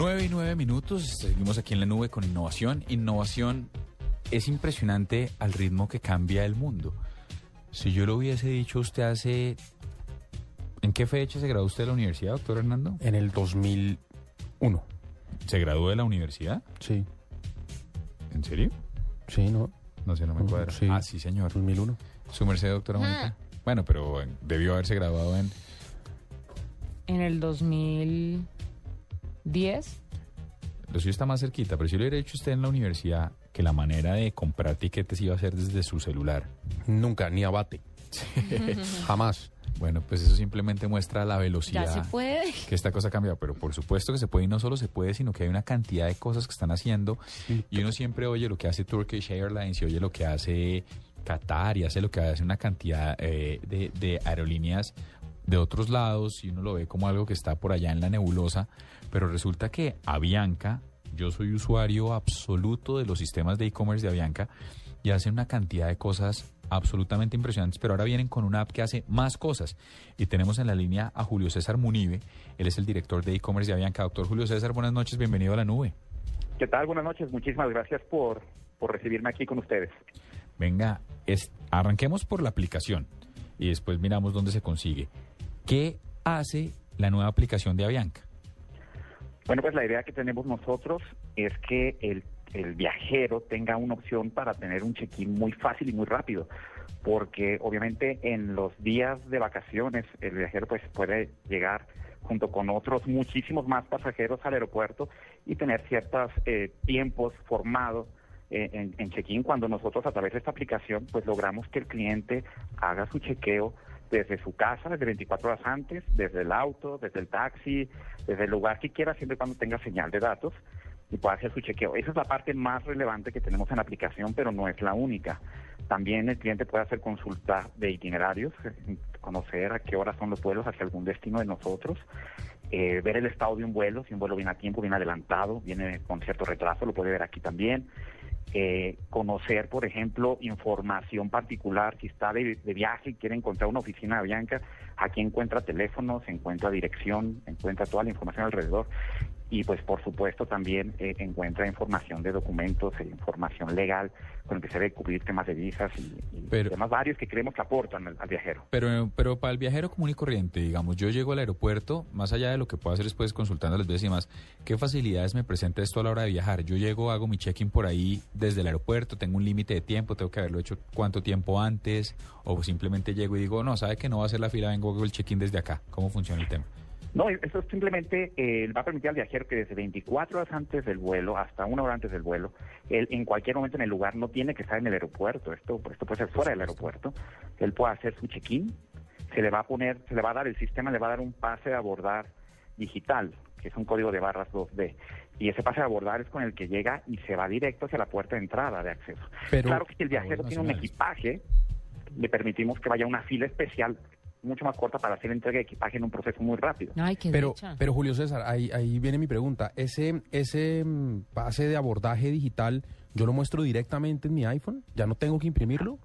9 y 9 minutos, seguimos aquí en la nube con innovación. Innovación es impresionante al ritmo que cambia el mundo. Si yo lo hubiese dicho usted hace... ¿En qué fecha se graduó usted de la universidad, doctor Hernando? En el 2001. ¿Se graduó de la universidad? Sí, ¿En serio? sí, ¿no? No sé, no me Mm, cuadra. sí. Ah, sí, señor. 2001. ¿Su merced, doctora Mónica? Bueno, pero eh, debió haberse graduado en... En el 2010. Lo suyo está más cerquita, pero si lo hubiera hecho usted en la universidad, que la manera de comprar tiquetes iba a ser desde su celular. Nunca, ni abate. Jamás. Bueno, pues eso simplemente muestra la velocidad. Ya se puede. que esta cosa ha cambiado, pero por supuesto que se puede y no solo se puede, sino que hay una cantidad de cosas que están haciendo y uno siempre oye lo que hace Turkish Airlines y oye lo que hace Qatar y hace lo que hace una cantidad eh, de, de aerolíneas de otros lados y uno lo ve como algo que está por allá en la nebulosa, pero resulta que Avianca, yo soy usuario absoluto de los sistemas de e-commerce de Avianca y hacen una cantidad de cosas absolutamente impresionantes, pero ahora vienen con una app que hace más cosas. Y tenemos en la línea a Julio César Munive, él es el director de e-commerce de Avianca. Doctor Julio César, buenas noches, bienvenido a la nube. ¿Qué tal? Buenas noches. Muchísimas gracias por, por recibirme aquí con ustedes. Venga, es, arranquemos por la aplicación y después miramos dónde se consigue. ¿Qué hace la nueva aplicación de Avianca? Bueno, pues la idea que tenemos nosotros es que el, viajero tenga una opción para tener un check-in muy fácil y muy rápido, porque obviamente en los días de vacaciones el viajero pues puede llegar junto con otros muchísimos más pasajeros al aeropuerto y tener ciertos eh, tiempos formados eh, en, en check-in cuando nosotros a través de esta aplicación pues logramos que el cliente haga su chequeo desde su casa, desde 24 horas antes, desde el auto, desde el taxi, desde el lugar que quiera, siempre y cuando tenga señal de datos y pueda hacer su chequeo. Esa es la parte más relevante que tenemos en la aplicación, pero no es la única. También el cliente puede hacer consulta de itinerarios, eh, conocer a qué horas son los vuelos hacia algún destino de nosotros, eh, ver el estado de un vuelo, si un vuelo viene a tiempo, viene adelantado, viene con cierto retraso, lo puede ver aquí también. Eh, conocer, por ejemplo, información particular, si está de, de, viaje y quiere encontrar una oficina de Bianca, aquí encuentra teléfonos, encuentra dirección, encuentra toda la información alrededor y pues por supuesto también eh, encuentra información de documentos, e información legal con el que se debe cubrir temas de visas y, y Pero- temas varios que creemos que aportan al, al viajero. Pero, pero para el viajero común y corriente, digamos, yo llego al aeropuerto, más allá de lo que puedo hacer después consultando las veces y demás, ¿qué facilidades me presenta esto a la hora de viajar? Yo llego, hago mi check-in por ahí desde el aeropuerto, tengo un límite de tiempo, tengo que haberlo hecho cuánto tiempo antes, o simplemente llego y digo, no, sabe que no va a hacer la fila, vengo hago el check-in desde acá. ¿Cómo funciona el tema? No, eso simplemente eh, va a permitir al viajero que desde 24 horas antes del vuelo hasta una hora antes del vuelo, él en cualquier momento en el lugar no tiene que estar en el aeropuerto, esto, esto puede ser fuera del aeropuerto, él puede hacer su check-in, se le va a poner, se le va a dar, el sistema le va a dar un pase de abordar digital, que es un código de barras 2D, y ese pase de abordar es con el que llega y se va directo hacia la puerta de entrada de acceso. Pero- claro que si el viajero tiene un equipaje, le permitimos que vaya a una fila especial mucho más corta para hacer entrega de equipaje en un proceso muy rápido. Ay, qué Pero, dicha. pero Julio César, ahí, ahí viene mi pregunta. Ese, ese mm, pase de abordaje digital, ¿yo lo muestro directamente en mi iPhone? ¿Ya no tengo que imprimirlo?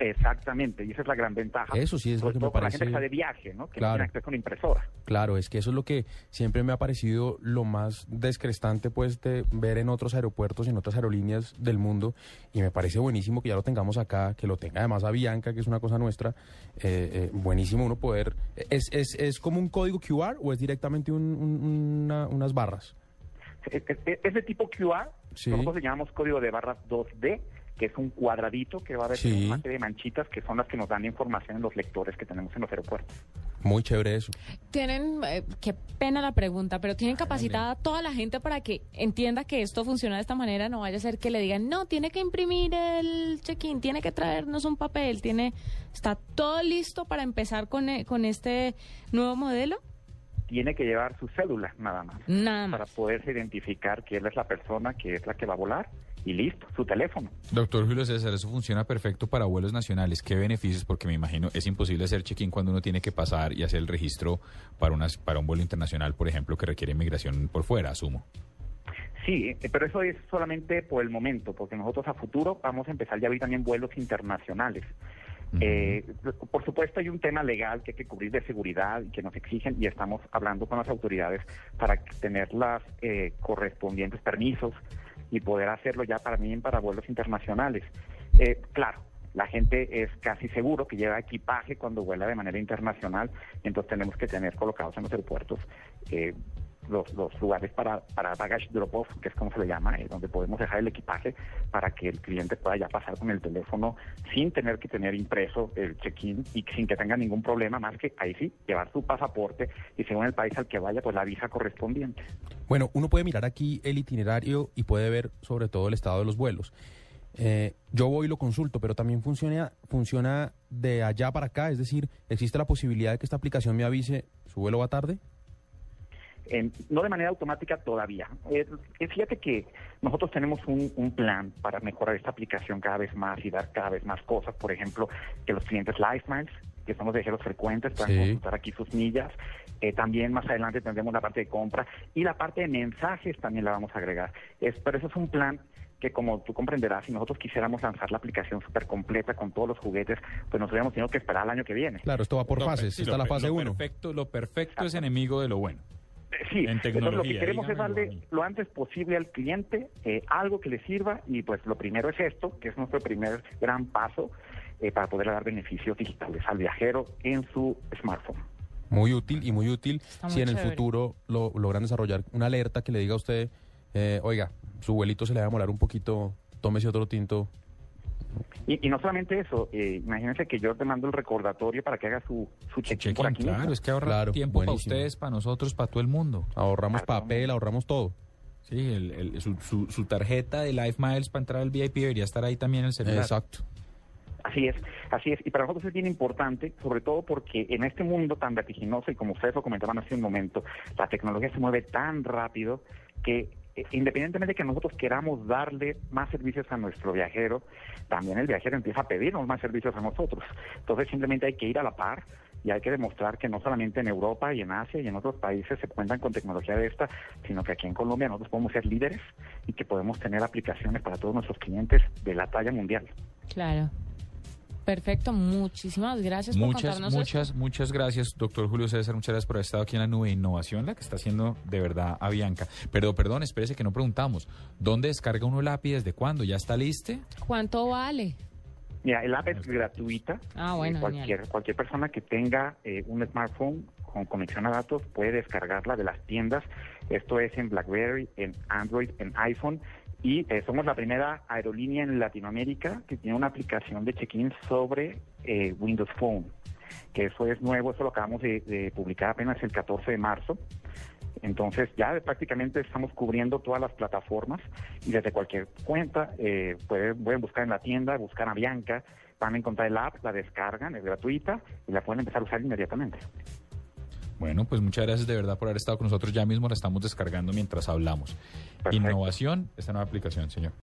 Exactamente, y esa es la gran ventaja. Eso sí es lo que me con la parece- gente que está de viaje, ¿no? Que Claro. tiene acceso a una impresora. Claro, es que eso es lo que siempre me ha parecido lo más descrestante pues de ver en otros aeropuertos y en otras aerolíneas del mundo y me parece buenísimo que ya lo tengamos acá, que lo tenga además Avianca, que es una cosa nuestra, eh, eh, buenísimo uno poder... ¿Es, es, ¿Es como un código QR o es directamente un- un- una- unas barras? Es, es- es de tipo QR, Sí. nosotros le llamamos código de barras 2D, que es un cuadradito que va a haber Sí. una serie de manchitas que son las que nos dan información en los lectores que tenemos en los aeropuertos. Muy chévere eso. Tienen, eh, qué pena la pregunta, pero tienen capacitada a toda la gente para que entienda que esto funciona de esta manera. No vaya a ser que le digan, no, tiene que imprimir el check-in, tiene que traernos un papel, tiene, está todo listo para empezar con, eh, con este nuevo modelo. tiene que llevar su cédula nada más Nada para más. poderse identificar que él es la persona que es la que va a volar y listo, su teléfono. Doctor Julio César, eso funciona perfecto para vuelos nacionales. ¿Qué beneficios? Porque me imagino es imposible hacer check-in cuando uno tiene que pasar y hacer el registro para, unas, para un vuelo internacional, por ejemplo, que requiere inmigración por fuera, asumo. Sí, eh, pero eso es solamente por el momento, porque nosotros a futuro vamos a empezar ya a abrir también vuelos internacionales. Eh, por supuesto hay un tema legal que hay que cubrir de seguridad y que nos exigen y estamos hablando con las autoridades para tener las eh, correspondientes permisos y poder hacerlo ya para mí para vuelos internacionales. Eh, claro, la gente es casi seguro que lleva equipaje cuando vuela de manera internacional, entonces tenemos que tener colocados en los aeropuertos eh, los, los lugares para, para baggage drop-off, que es como se le llama, eh, donde podemos dejar el equipaje para que el cliente pueda ya pasar con el teléfono sin tener que tener impreso el check-in y sin que tenga ningún problema, más que ahí sí, llevar su pasaporte y según el país al que vaya, pues la visa correspondiente. Bueno, uno puede mirar aquí el itinerario y puede ver sobre todo el estado de los vuelos. Eh, yo voy y lo consulto, pero también funciona, funciona de allá para acá, es decir, existe la posibilidad de que esta aplicación me avise su vuelo va tarde. Eh, no de manera automática todavía. Eh, eh, fíjate que nosotros tenemos un, un, plan para mejorar esta aplicación cada vez más y dar cada vez más cosas. Por ejemplo, que los clientes Life Miles, que son los viajeros frecuentes, puedan Sí. consultar aquí sus millas. Eh, también más adelante tendremos la parte de compra y la parte de mensajes también la vamos a agregar. Es, pero eso es un plan que como tú comprenderás, si nosotros quisiéramos lanzar la aplicación súper completa con todos los juguetes, pues nos hubiéramos tenido que esperar al año que viene. Claro, esto va por Lo fases, sí, está lo la fase lo 1. Perfecto, lo perfecto es enemigo de lo bueno. Eh, Sí, En entonces lo que queremos es darle lo antes posible al cliente eh, algo que le sirva y pues lo primero es esto, que es nuestro primer gran paso eh, para poder dar beneficios digitales al viajero en su smartphone. Muy útil y muy útil Está si muy en el futuro lo, logran desarrollar una alerta que le diga a usted, eh, oiga, su vuelito se le va a demorar un poquito, tómese otro tinto. Y, y no solamente eso, eh, imagínense que yo te mando el recordatorio para que haga su, su check-in por Check-in, aquí claro, mismo. es que ahorra Claro, tiempo para ustedes, para nosotros, para todo el mundo. Ahorramos Claro. papel, ahorramos todo. Sí, el- el- su, su- su tarjeta de Life Miles para entrar al VIP debería estar ahí también en el celular. Exacto. Así es, así es. Y para nosotros es bien importante, sobre todo porque en este mundo tan vertiginoso, y como ustedes lo comentaban hace un momento, la tecnología se mueve tan rápido que independientemente de que nosotros queramos darle más servicios a nuestro viajero, también el viajero empieza a pedirnos más servicios a nosotros. Entonces simplemente hay que ir a la par y hay que demostrar que no solamente en Europa y en Asia y en otros países se cuentan con tecnología de esta, sino que aquí en Colombia nosotros podemos ser líderes y que podemos tener aplicaciones para todos nuestros clientes de la talla mundial. Claro. Perfecto, muchísimas gracias por Muchas, contarnos muchas, muchas gracias, doctor Julio César. Muchas gracias por haber estado aquí en la nube de innovación, la que está haciendo de verdad a Bianca. Pero perdón, espérese que no preguntamos. ¿Dónde descarga uno el API? ¿Desde cuándo? ¿Ya está listo? esto. ¿Cuánto vale? Mira, el app es gratuita. Ah, bueno, Eh, cualquier, genial. cualquier persona que tenga eh, un smartphone con conexión a datos puede descargarla de las tiendas. Esto es en BlackBerry, en Android, en iPhone. Y eh, somos la primera aerolínea en Latinoamérica que tiene una aplicación de check-in sobre eh, Windows Phone. Que eso es nuevo, eso lo acabamos de, publicar apenas el 14 de marzo. Entonces ya prácticamente estamos cubriendo todas las plataformas y desde cualquier cuenta eh, pueden, pueden buscar en la tienda, buscar a Bianca, van a encontrar el app, la descargan, es gratuita y la pueden empezar a usar inmediatamente. Bueno, pues muchas gracias de verdad por haber estado con nosotros. Ya mismo la estamos descargando mientras hablamos. Perfecto. Innovación, esta nueva aplicación, señor.